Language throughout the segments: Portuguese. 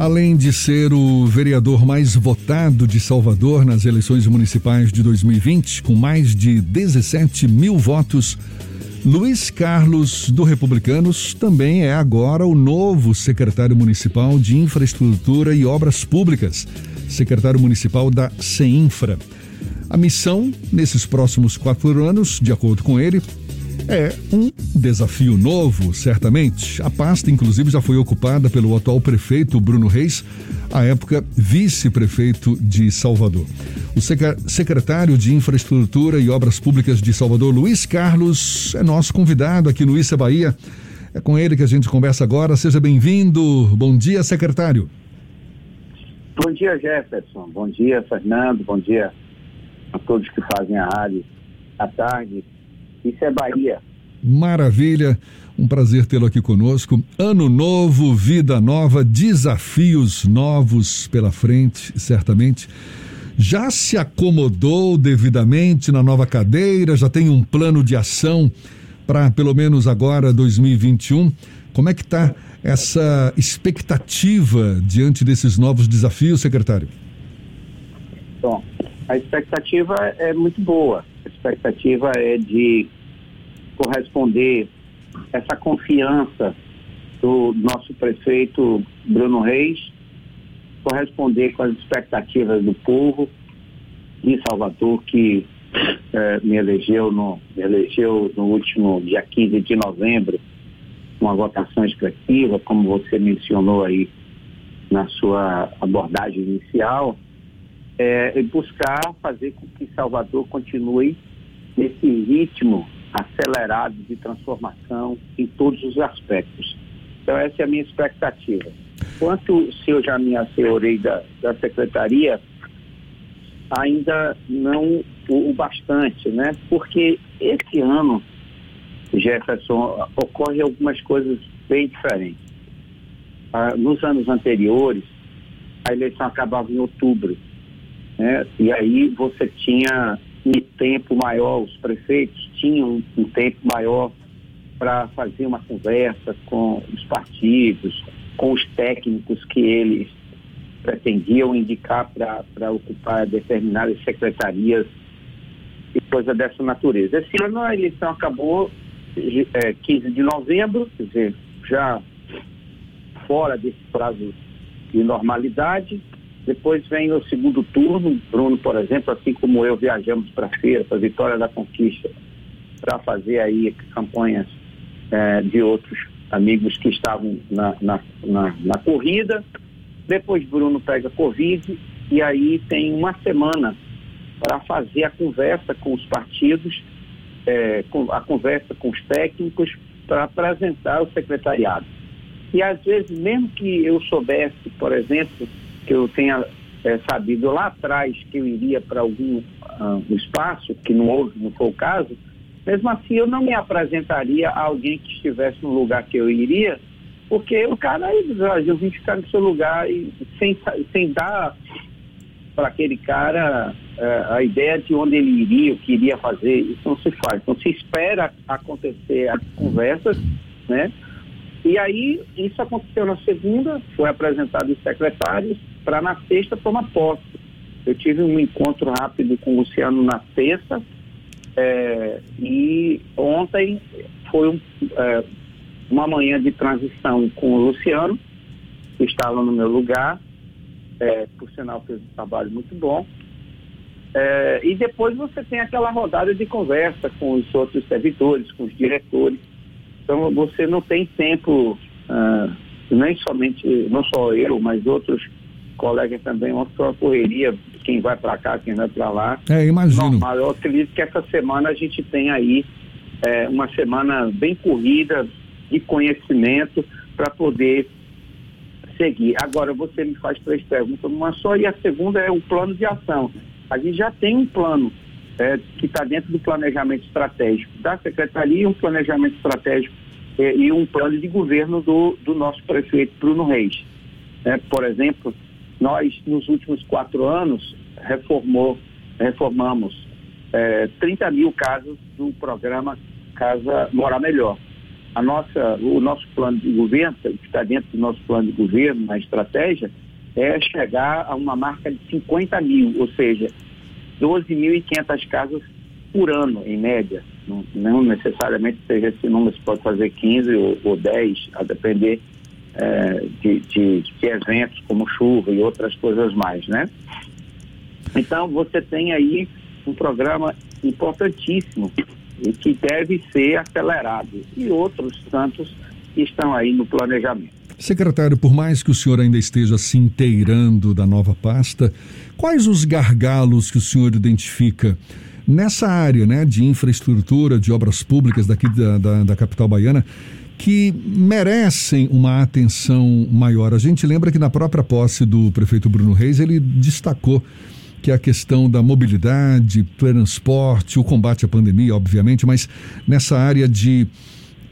Além de ser o vereador mais votado de Salvador nas eleições municipais de 2020, com mais de 17 mil votos, Luiz Carlos do Republicanos também é agora o novo secretário municipal de Infraestrutura e Obras Públicas, secretário municipal da CEINFRA. A missão, nesses próximos quatro anos, de acordo com ele, é um desafio novo, certamente. A pasta, inclusive, já foi ocupada pelo atual prefeito Bruno Reis, à época vice-prefeito de Salvador. O secretário de Infraestrutura e Obras Públicas de Salvador, Luiz Carlos, é nosso convidado aqui no Issa Bahia. É com ele que a gente conversa agora. Seja bem-vindo. Bom dia, secretário. Bom dia, Jefferson. Bom dia, Fernando. Bom dia a todos que fazem a rádio à tarde. Isso é Bahia. Maravilha. Um prazer tê-lo aqui conosco. Ano novo, vida nova, desafios novos pela frente, certamente. Já se acomodou devidamente na nova cadeira? Já tem um plano de ação para pelo menos agora 2021? Como é que está essa expectativa diante desses novos desafios, secretário? Bom, a expectativa é muito boa. Expectativa é de corresponder essa confiança do nosso prefeito Bruno Reis, corresponder com as expectativas do povo de Salvador, que eh, me, elegeu no, me elegeu no último dia 15 de novembro, uma votação expressiva, como você mencionou aí na sua abordagem inicial é, buscar fazer com que Salvador continue nesse ritmo acelerado de transformação em todos os aspectos. Então, essa é a minha expectativa. Quanto se eu já me assegurei da, da secretaria, ainda não o, o bastante, né? Porque esse ano, Jefferson, ocorre algumas coisas bem diferentes. Ah, nos anos anteriores, a eleição acabava em outubro né? E aí você tinha um tempo maior, os prefeitos tinham um tempo maior para fazer uma conversa com os partidos, com os técnicos que eles pretendiam indicar para ocupar determinadas secretarias e coisa dessa natureza. Esse ano a eleição acabou é, 15 de novembro, quer dizer, já fora desse prazo de normalidade, depois vem o segundo turno. Bruno, por exemplo, assim como eu, viajamos para a feira, para a Vitória da Conquista, para fazer aí campanhas é, de outros amigos que estavam na, na, na, na corrida. Depois Bruno pega Covid e aí tem uma semana para fazer a conversa com os partidos, é, com, a conversa com os técnicos, para apresentar o secretariado. E às vezes, mesmo que eu soubesse, por exemplo, que eu tenha é, sabido lá atrás que eu iria para algum uh, espaço, que não houve, não foi o caso, mesmo assim eu não me apresentaria a alguém que estivesse no lugar que eu iria, porque o cara Brasil vim ficar no seu lugar e sem, sem dar para aquele cara uh, a ideia de onde ele iria, o que iria fazer, isso não se faz. Então se espera acontecer as conversas, né? E aí, isso aconteceu na segunda, foi apresentado os secretários, para na sexta tomar posse. Eu tive um encontro rápido com o Luciano na sexta, é, e ontem foi um, é, uma manhã de transição com o Luciano, que estava no meu lugar, é, por sinal fez um trabalho muito bom. É, e depois você tem aquela rodada de conversa com os outros servidores, com os diretores. Então você não tem tempo, uh, nem somente, não só eu, mas outros colegas também, uma só correria, quem vai para cá, quem vai para lá. É, imagino. Normal. Eu acredito que essa semana a gente tem aí é, uma semana bem corrida de conhecimento para poder seguir. Agora você me faz três perguntas, uma só, e a segunda é o plano de ação. A gente já tem um plano é, que está dentro do planejamento estratégico da Secretaria, um planejamento estratégico é, e um plano de governo do, do nosso prefeito Bruno Reis. É, por exemplo, nós, nos últimos quatro anos, reformou, reformamos é, 30 mil casas do programa Casa Morar Melhor. a nossa, o nosso plano de governo, que está dentro do nosso plano de governo, na estratégia, é chegar a uma marca de 50 mil, ou seja, 12.500 casas por ano, em média. Não, não, necessariamente seja esse número, você pode fazer 15 ou, ou 10, a depender é, de, de, de, eventos como chuva e outras coisas mais, né? Então, você tem aí um programa importantíssimo e que deve ser acelerado. E outros tantos que estão aí no planejamento. Secretário, por mais que o senhor ainda esteja se inteirando da nova pasta, quais os gargalos que o senhor identifica nessa área né, de infraestrutura, de obras públicas daqui da, da, da capital baiana, que merecem uma atenção maior? A gente lembra que na própria posse do prefeito Bruno Reis, ele destacou que a questão da mobilidade, transporte, o combate à pandemia, obviamente, mas nessa área de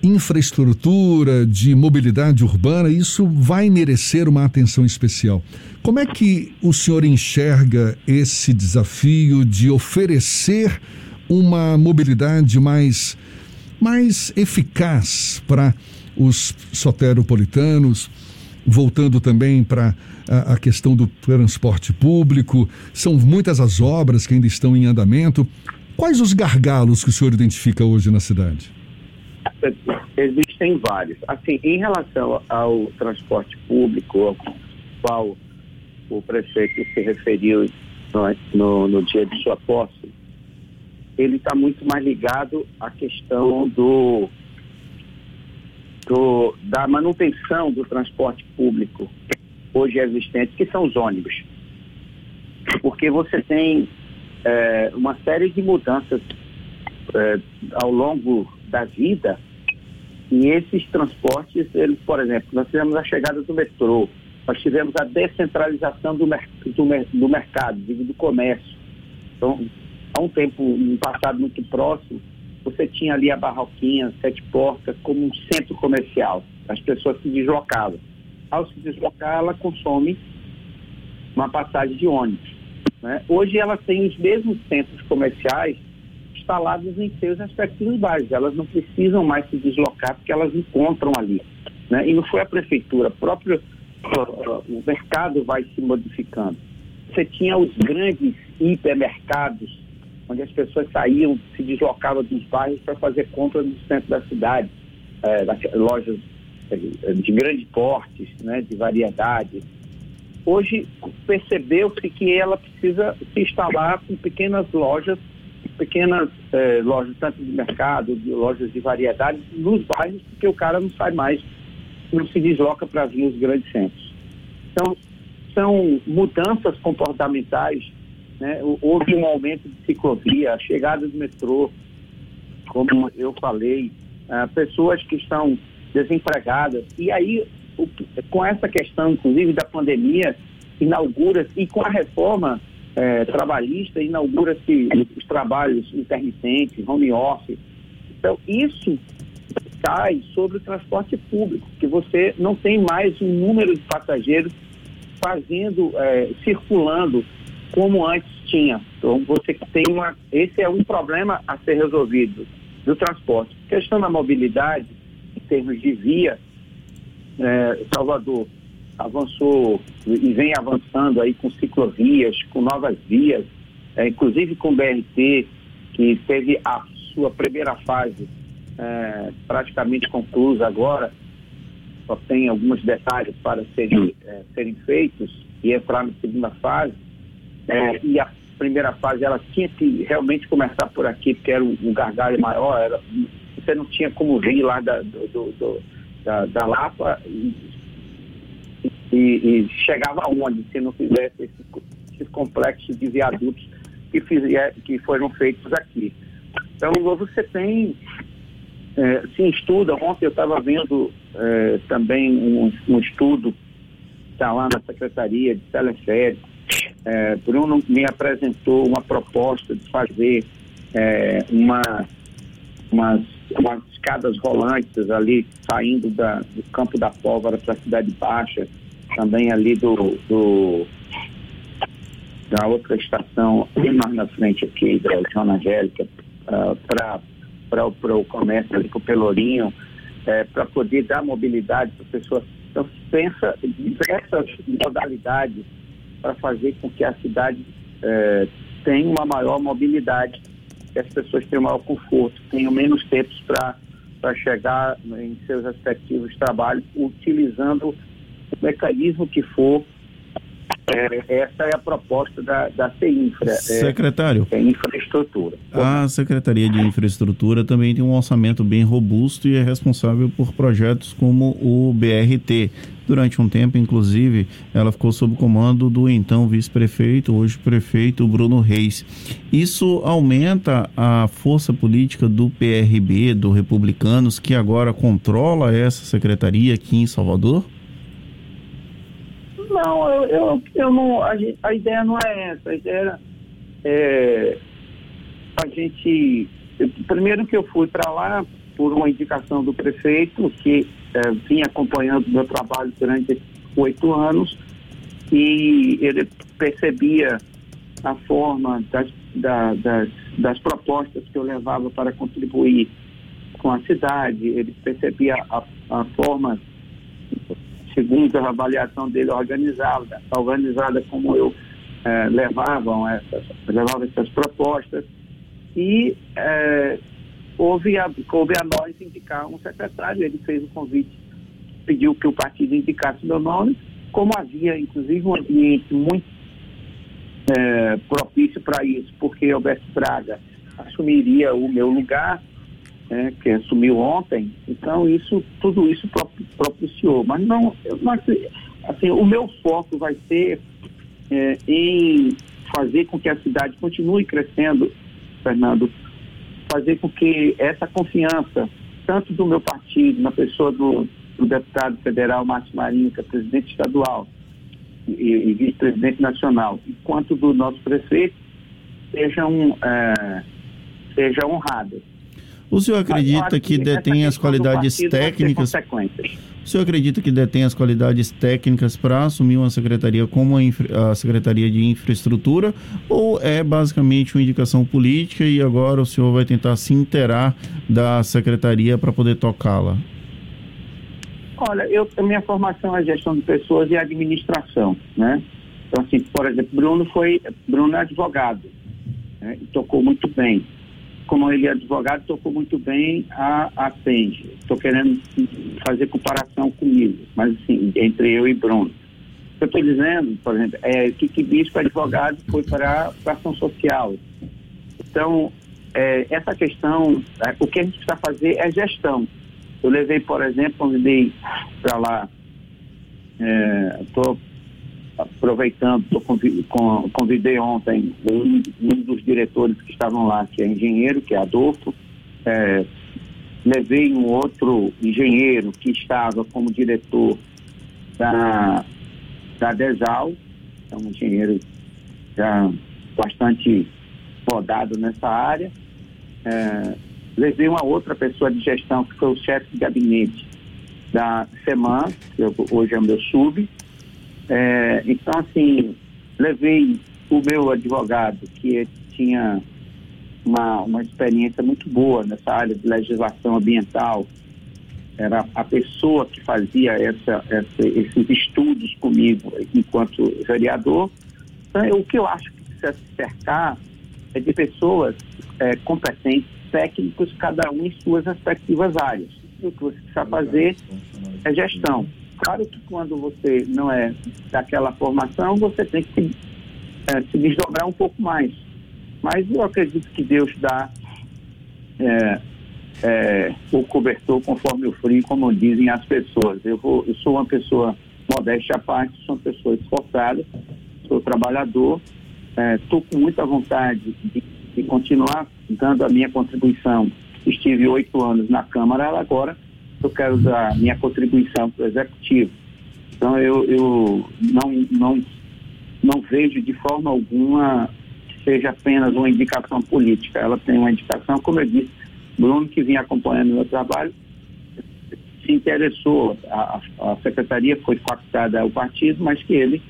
infraestrutura, de mobilidade urbana, isso vai merecer uma atenção especial. Como é que o senhor enxerga esse desafio de oferecer uma mobilidade mais, mais eficaz para os soteropolitanos, voltando também para a, a questão do transporte público, são muitas as obras que ainda estão em andamento. Quais os gargalos que o senhor identifica hoje na cidade? Existem vários. Assim, em relação ao transporte público, ao qual o prefeito se referiu no, no, no dia de sua posse, ele está muito mais ligado à questão do, do, da manutenção do transporte público hoje existentes, que são os ônibus. Porque você tem é, uma série de mudanças é, ao longo da vida e esses transportes, eles, por exemplo, nós tivemos a chegada do metrô, nós tivemos a descentralização do, mer do, mer do mercado, do comércio. Então, há um tempo, um passado muito próximo, você tinha ali a Barroquinha, Sete Portas, como um centro comercial. As pessoas se deslocavam ao se deslocar, ela consome uma passagem de ônibus. Né? Hoje ela tem os mesmos centros comerciais instalados em seus respectivos bairros. Elas não precisam mais se deslocar porque elas encontram ali. Né? E não foi a prefeitura, próprio o mercado vai se modificando. Você tinha os grandes hipermercados, onde as pessoas saíam, se deslocavam dos bairros para fazer compras no centro da cidade, é, lojas de grande porte, né, de variedade. Hoje percebeu-se que ela precisa se instalar com pequenas lojas, pequenas eh, lojas tanto de mercado, de lojas de variedade, nos bairros, porque o cara não sai mais, não se desloca para vir os grandes centros. Então, são mudanças comportamentais, né? houve um aumento de ciclovia, a chegada do metrô, como eu falei, uh, pessoas que estão desempregadas. E aí, o, com essa questão, inclusive, da pandemia, inaugura e com a reforma é, trabalhista, inaugura-se os trabalhos intermitentes, home office. Então, isso cai sobre o transporte público, que você não tem mais um número de passageiros fazendo, é, circulando como antes tinha. Então, você tem uma. Esse é um problema a ser resolvido do transporte. A questão da mobilidade, termos de via, é, Salvador avançou e vem avançando aí com ciclovias, com novas vias, é, inclusive com o BRT, que teve a sua primeira fase é, praticamente conclusa agora, só tem alguns detalhes para serem, é, serem feitos e entrar na segunda fase. É, e a primeira fase ela tinha que realmente começar por aqui, porque era um, gargalho maior, era você não tinha como vir lá da, do, do, da, da, Lapa e, e, e, chegava onde se não fizesse esses, esses complexos de viadutos que, fizer, que foram feitos aqui. Então, você tem, é, se estuda, ontem eu estava vendo é, também um, um estudo, está lá na Secretaria de Teleférico, é, Bruno me apresentou uma proposta de fazer é, uma, umas umas escadas rolantes ali saindo da, do campo da pólvora para a Cidade Baixa, também ali do, do da outra estação, bem mais na frente aqui, da Joana Angélica, uh, para o comércio ali para o Pelourinho. é, para poder dar mobilidade para as pessoas. Então, pensa diversas modalidades para fazer com que a cidade é, tenha uma maior mobilidade, que as pessoas tenham maior conforto, tenham menos tempo para chegar em seus respectivos trabalhos, utilizando o mecanismo que for é, essa é a proposta da, da CINFRA. É, Secretário. É, é infraestrutura. A Secretaria de Infraestrutura também tem um orçamento bem robusto e é responsável por projetos como o BRT. Durante um tempo, inclusive, ela ficou sob comando do então vice-prefeito, hoje prefeito Bruno Reis. Isso aumenta a força política do PRB, do Republicanos, que agora controla essa secretaria aqui em Salvador? Não, eu, eu, eu não. A, a, ideia não é essa. A ideia é a gente. Primeiro que eu fui para lá por uma indicação do prefeito, que é, vinha acompanhando meu trabalho durante oito anos, e ele percebia a forma das, da, das, das propostas que eu levava para contribuir com a cidade, ele percebia a, a forma segundo a avaliação dele organizada, organizada como eu é, levavam essas, levava essas propostas. E é, houve, a, houve a nós indicar um secretário, ele fez o convite, pediu que o partido indicasse meu nome, como havia inclusive um ambiente muito é, propício para isso, porque Alberto Braga assumiria o meu lugar, né, que assumiu ontem, então isso, tudo isso propiciou. Mas não, mas, assim, o meu foco vai ser é, em fazer com que a cidade continue crescendo, Fernando, fazer com que essa confiança, tanto do meu partido, na pessoa do, do deputado federal Márcio Marinho, que é presidente estadual e, e vice-presidente nacional, quanto do nosso prefeito, sejam, é, sejam honradas. O senhor acredita que detém as qualidades técnicas? O senhor acredita que detém as qualidades técnicas para assumir uma secretaria como a, a, Secretaria de Infraestrutura ou é basicamente uma indicação política e agora o senhor vai tentar se inteirar da secretaria para poder tocá-la? Olha, eu, a minha formação é gestão de pessoas e administração, né? Então, assim, por exemplo, Bruno foi, Bruno é advogado, né? e tocou muito bem como ele é advogado, tocou muito bem a, a Estou querendo fazer comparação comigo, mas assim, entre eu e Bruno. Eu estou dizendo, por exemplo, é que, que Bispo advogado foi para a ação social. Então, é, essa questão, é, o que a gente precisa fazer é gestão. Eu levei, por exemplo, convidei para lá, estou é, aproveitando, convidei ontem um, um, dos diretores que estavam lá, que é engenheiro, que é Adolfo, é, levei um outro engenheiro que estava como diretor da, da DESAL, é um engenheiro já bastante rodado nessa área. É, levei uma outra pessoa de gestão, que foi o chefe de gabinete da SEMAN, que hoje é o meu sub, é, então, assim, levei o meu advogado, que tinha uma, uma experiência muito boa nessa área de legislação ambiental, era a pessoa que fazia essa, essa, esses estudos comigo enquanto vereador. Então, o que eu acho que precisa se cercar é de pessoas é, competentes, técnicos, cada um em suas respectivas áreas. E o que você precisa fazer é gestão. Claro que quando você não é daquela formação, você tem que é, se desdobrar um pouco mais. Mas eu acredito que Deus dá é, é, o cobertor conforme o frio, como dizem as pessoas. Eu, vou, eu sou uma pessoa modéstia à parte, sou uma pessoa esforçada, sou trabalhador, estou é, com muita vontade de, de continuar dando a minha contribuição. Estive oito anos na Câmara, agora eu quero dar minha contribuição para o executivo. Então eu, eu não, não, não vejo de forma alguma que seja apenas uma indicação política. Ela tem uma indicação, como eu disse, Bruno, que vinha acompanhando o meu trabalho, se interessou, a, a secretaria foi facultada ao partido, mas que ele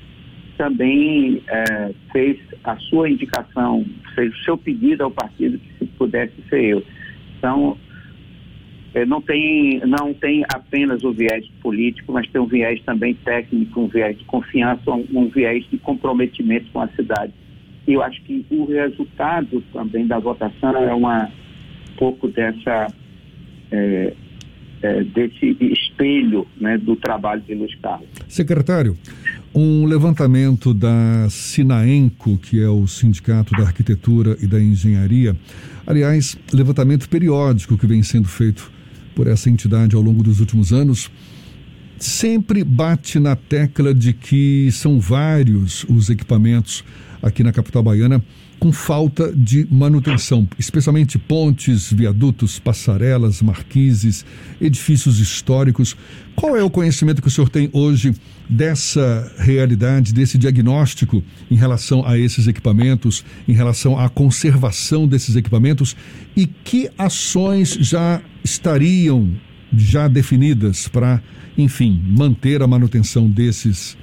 também é, fez a sua indicação, fez o seu pedido ao partido que se pudesse ser eu. Então, não, tem, não tem apenas o viés político, mas tem um viés também técnico, um viés de confiança, um, um viés de comprometimento com a cidade. E eu acho que o resultado também da votação é uma um pouco dessa é, é, desse espelho né, do trabalho de Luiz Carlos. Secretário, um levantamento da Sinaenco, que é o Sindicato da Arquitetura e da Engenharia, aliás, levantamento periódico que vem sendo feito por essa entidade ao longo dos últimos anos, sempre bate na tecla de que são vários os equipamentos aqui na capital baiana com falta de manutenção, especialmente pontes, viadutos, passarelas, marquises, edifícios históricos. Qual é o conhecimento que o senhor tem hoje dessa realidade, desse diagnóstico em relação a esses equipamentos, em relação à conservação desses equipamentos e que ações já estariam já definidas para, enfim, manter a manutenção desses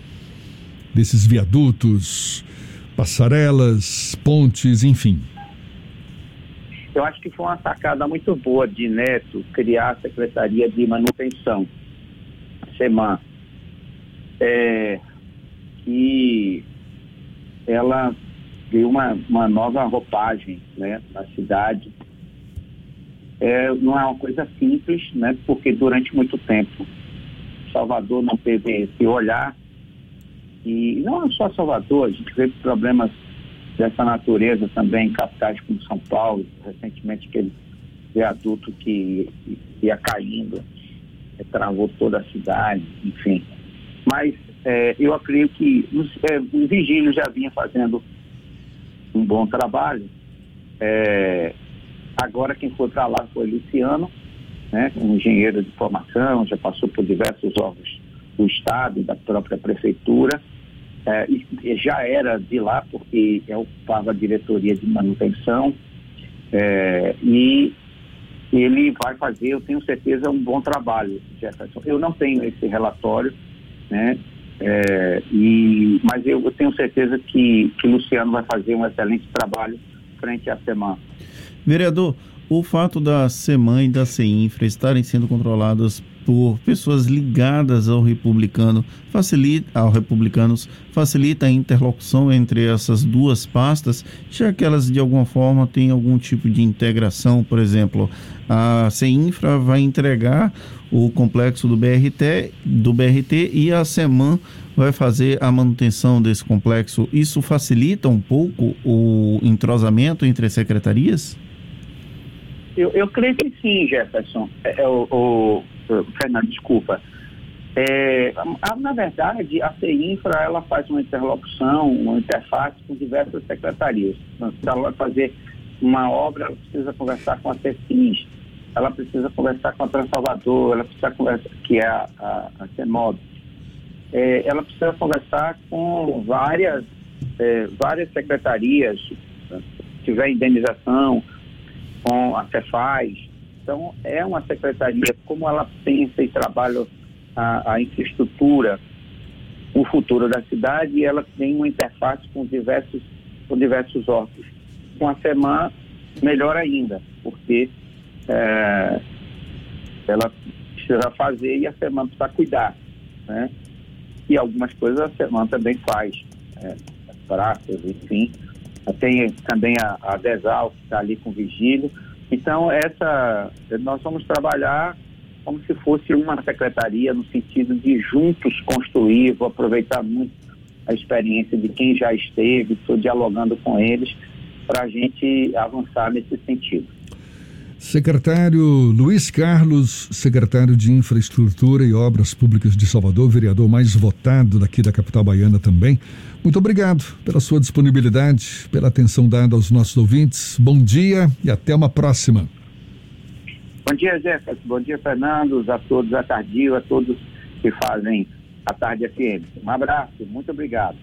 desses viadutos, passarelas, pontes, enfim? Eu acho que foi uma sacada muito boa de Neto criar a Secretaria de Manutenção, a SEMAN, é, que ela deu uma, uma nova roupagem né, na cidade. É, não é uma coisa simples, né, porque durante muito tempo Salvador não teve esse olhar e não é só Salvador, a gente vê problemas dessa natureza também em capitais como São Paulo, recentemente aquele viaduto que ia caindo, é, travou toda a cidade, enfim. Mas é, eu acredito que os, é, o Vigílio já vinha fazendo um bom trabalho. É, agora quem foi para lá foi Luciano, né, um engenheiro de formação, já passou por diversos órgãos do Estado, da própria Prefeitura é, já era de lá, porque eu ocupava a diretoria de manutenção, é, e ele vai fazer, eu tenho certeza, um bom trabalho, Jefferson. Eu não tenho esse relatório, né? É, e, mas eu, eu, tenho certeza que, que Luciano vai fazer um excelente trabalho frente à semana. Vereador, o fato da SEMAN e da CEINFRA estarem sendo controladas por pessoas ligadas ao republicano, facilita ao republicanos, facilita a interlocução entre essas duas pastas, já que elas de alguma forma têm algum tipo de integração, por exemplo, a CEINFRA vai entregar o complexo do BRT, do BRT e a SEMAN vai fazer a manutenção desse complexo. Isso facilita um pouco o entrosamento entre as secretarias? Eu, eu creio que sim, Jefferson. É, é o, Fernando, desculpa. É, na verdade, a CINFRA ela faz uma interlocução, uma interface com diversas secretarias. Então, se ela vai fazer uma obra, ela precisa conversar com a CECIS, ela precisa conversar com a Transalvador, ela precisa conversar, que é a, a, a CEMOB. É, ela precisa conversar com várias, é, várias secretarias, se tiver indenização, com a Cefaz. Então, é uma secretaria, como ela pensa e trabalha a, a infraestrutura, o futuro da cidade, e ela tem uma interface com diversos, com diversos órgãos. Com a SEMAN, melhor ainda, porque é, ela precisa fazer e a SEMAN precisa cuidar. Né? E algumas coisas a SEMAN também faz, é, praças, enfim, tem também a, a Desal, que está ali com vigílio. Então, essa, nós vamos trabalhar como se fosse uma secretaria, no sentido de juntos construir, vou aproveitar muito a experiência de quem já esteve, estou dialogando com eles, para a gente avançar nesse sentido. Secretário Luiz Carlos, secretário de Infraestrutura e Obras Públicas de Salvador, vereador mais votado daqui da capital baiana também. Muito obrigado pela sua disponibilidade, pela atenção dada aos nossos ouvintes. Bom dia e até uma próxima. Bom dia, Jefferson. Bom dia, Fernando, a todos a Tardio, a todos que fazem a Tarde FM. Um abraço, muito obrigado.